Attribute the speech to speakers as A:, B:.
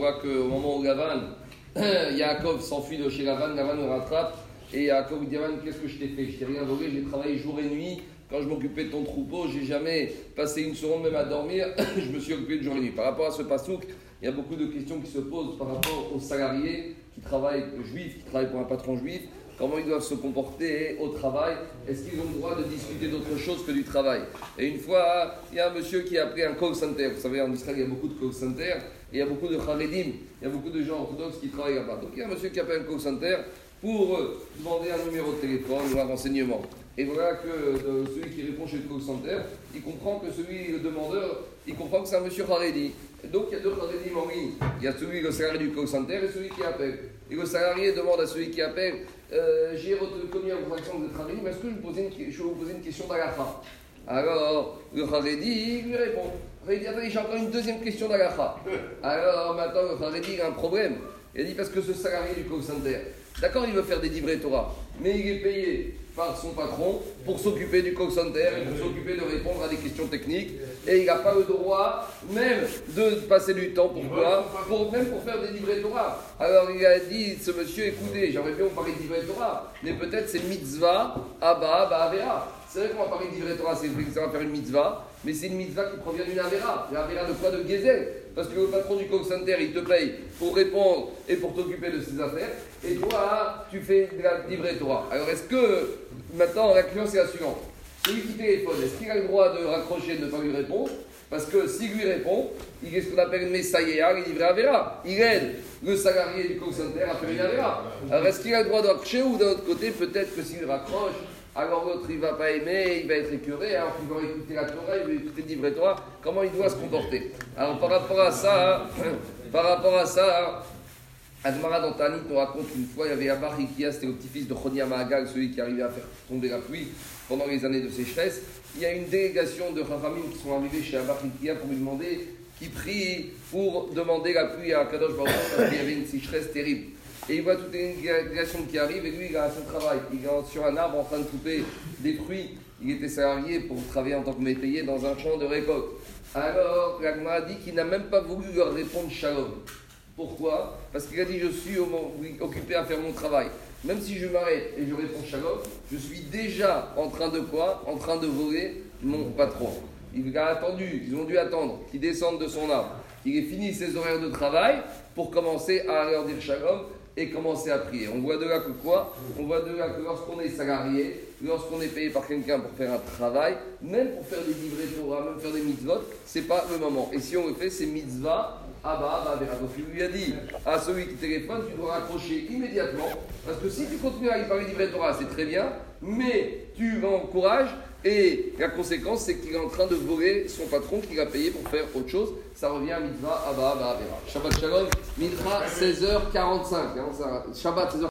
A: voit qu'au moment où Lavan, Yaakov s'enfuit de chez Lavan, Lavan le rattrape. Et Yaakov dit Lavan, qu'est-ce que je t'ai fait? Je t'ai rien volé, j'ai travaillé jour et nuit. Quand je m'occupais de ton troupeau, j'ai jamais passé une seconde même à dormir. je me suis occupé de jour et nuit. Par rapport à ce pasouk, il y a beaucoup de questions qui se posent par rapport aux salariés qui travaillent, juifs, qui travaillent pour un patron juif comment ils doivent se comporter au travail, est-ce qu'ils ont le droit de discuter d'autre chose que du travail? Et une fois, il y a un monsieur qui a pris un call center. Vous savez, en Israël, il y a beaucoup de call center, et il y a beaucoup de charedim, il y a beaucoup de gens orthodoxes qui travaillent là-bas. Donc il y a un monsieur qui a pris un call center pour euh, demander un numéro de téléphone ou un renseignement. Et voilà que euh, celui qui répond chez le call center, il comprend que celui, le demandeur, il comprend que c'est un monsieur Haredi. Donc il y a deux Haredim en ligne. Il y a celui, le salarié du call center et celui qui appelle. Et le salarié demande à celui qui appelle euh, J'ai reconnu un transaction de travail, mais est-ce que je, une, vais vous poser une question d'Alaha Alors, le Haredi lui répond Haredi, attendez, j'ai encore une deuxième question d'Alaha. Alors maintenant, le Haredi a un problème. Il a dit Parce que ce salarié du call center, d'accord, il veut faire des livrets Torah, mais il est payé par son patron pour s'occuper du call center et pour s'occuper de répondre à des questions techniques. Et il n'a pas le droit même de passer du temps. Pour, Même pour faire des livrets Torah. Alors il a dit, ce monsieur, écoutez, j'aimerais bien vous parler de livrets Torah, mais peut-être c'est mitzvah, abba, avera. C'est vrai qu'on va parler de livrets Torah, c'est ça va faire une mitzvah, mais c'est une mitzvah qui provient d'une avera. Une avera de quoi De Gezel. Parce que le patron du call center, il te paye pour répondre et pour t'occuper de ses affaires. Et toi, tu fais de la livrée Torah. Alors est-ce que Maintenant, la question c'est la suivante. Celui qui téléphone, est-ce qu'il a le droit de raccrocher et de ne pas lui répondre? Parce que s'il lui répond, il est ce qu'on appelle une messaïa, il livre Avera. Il aide le salarié du call center à faire une Avera. Alors est-ce qu'il a le droit de ou d'un autre côté, peut-être que s'il raccroche, alors l'autre il ne va pas aimer, il va être écœuré, alors qu'il va écouter la Torah, il va écouter le Torah, comment il doit se comporter? Alors par rapport à ça, par rapport à ça, Admara dans Tanit nous raconte une fois, il y avait Abar Ikia, c'était le petit-fils de Chonia Mahagal, celui qui arrivait à faire tomber la pluie pendant les années de sécheresse. Il y a une délégation de Rahamim qui sont arrivés chez Abar Ikia pour lui demander, qui prie pour demander la pluie à Kadosh Baruch parce qu'il y avait une sécheresse terrible. Et il voit toute une délégation qui arrive et lui, il a son travail. Il est sur un arbre en train de couper des fruits. Il était salarié pour travailler en tant que métayer dans un champ de récolte. Alors, l'Agma a dit qu'il n'a même pas voulu leur répondre shalom. Pourquoi? Parce qu'il a dit Je suis occupé à faire mon travail. Même si je m'arrête et je réponds shalom, je suis déjà en train de quoi? En train de voler mon patron. Il a attendu, ils ont dû attendre qu'il descende de son arbre, qu'il ait fini ses horaires de travail pour commencer à leur dire shalom et commencer à prier. On voit de là que quoi On voit de là que lorsqu'on est salarié, lorsqu'on est payé par quelqu'un pour faire un travail, même pour faire des livrets Torah, même faire des mitzvot, c'est pas le moment. Et si on le fait, c'est mitzvah donc il lui a dit à celui qui téléphone, tu dois raccrocher immédiatement, parce que si tu continues à y parler du Torah, c'est très bien, mais tu m'encourages, et la conséquence, c'est qu'il est en train de voler son patron qu'il a payé pour faire autre chose. Ça revient à mitzvah, abba, abba, Shabbat shalom, mitra, 16h45. Shabbat, 16h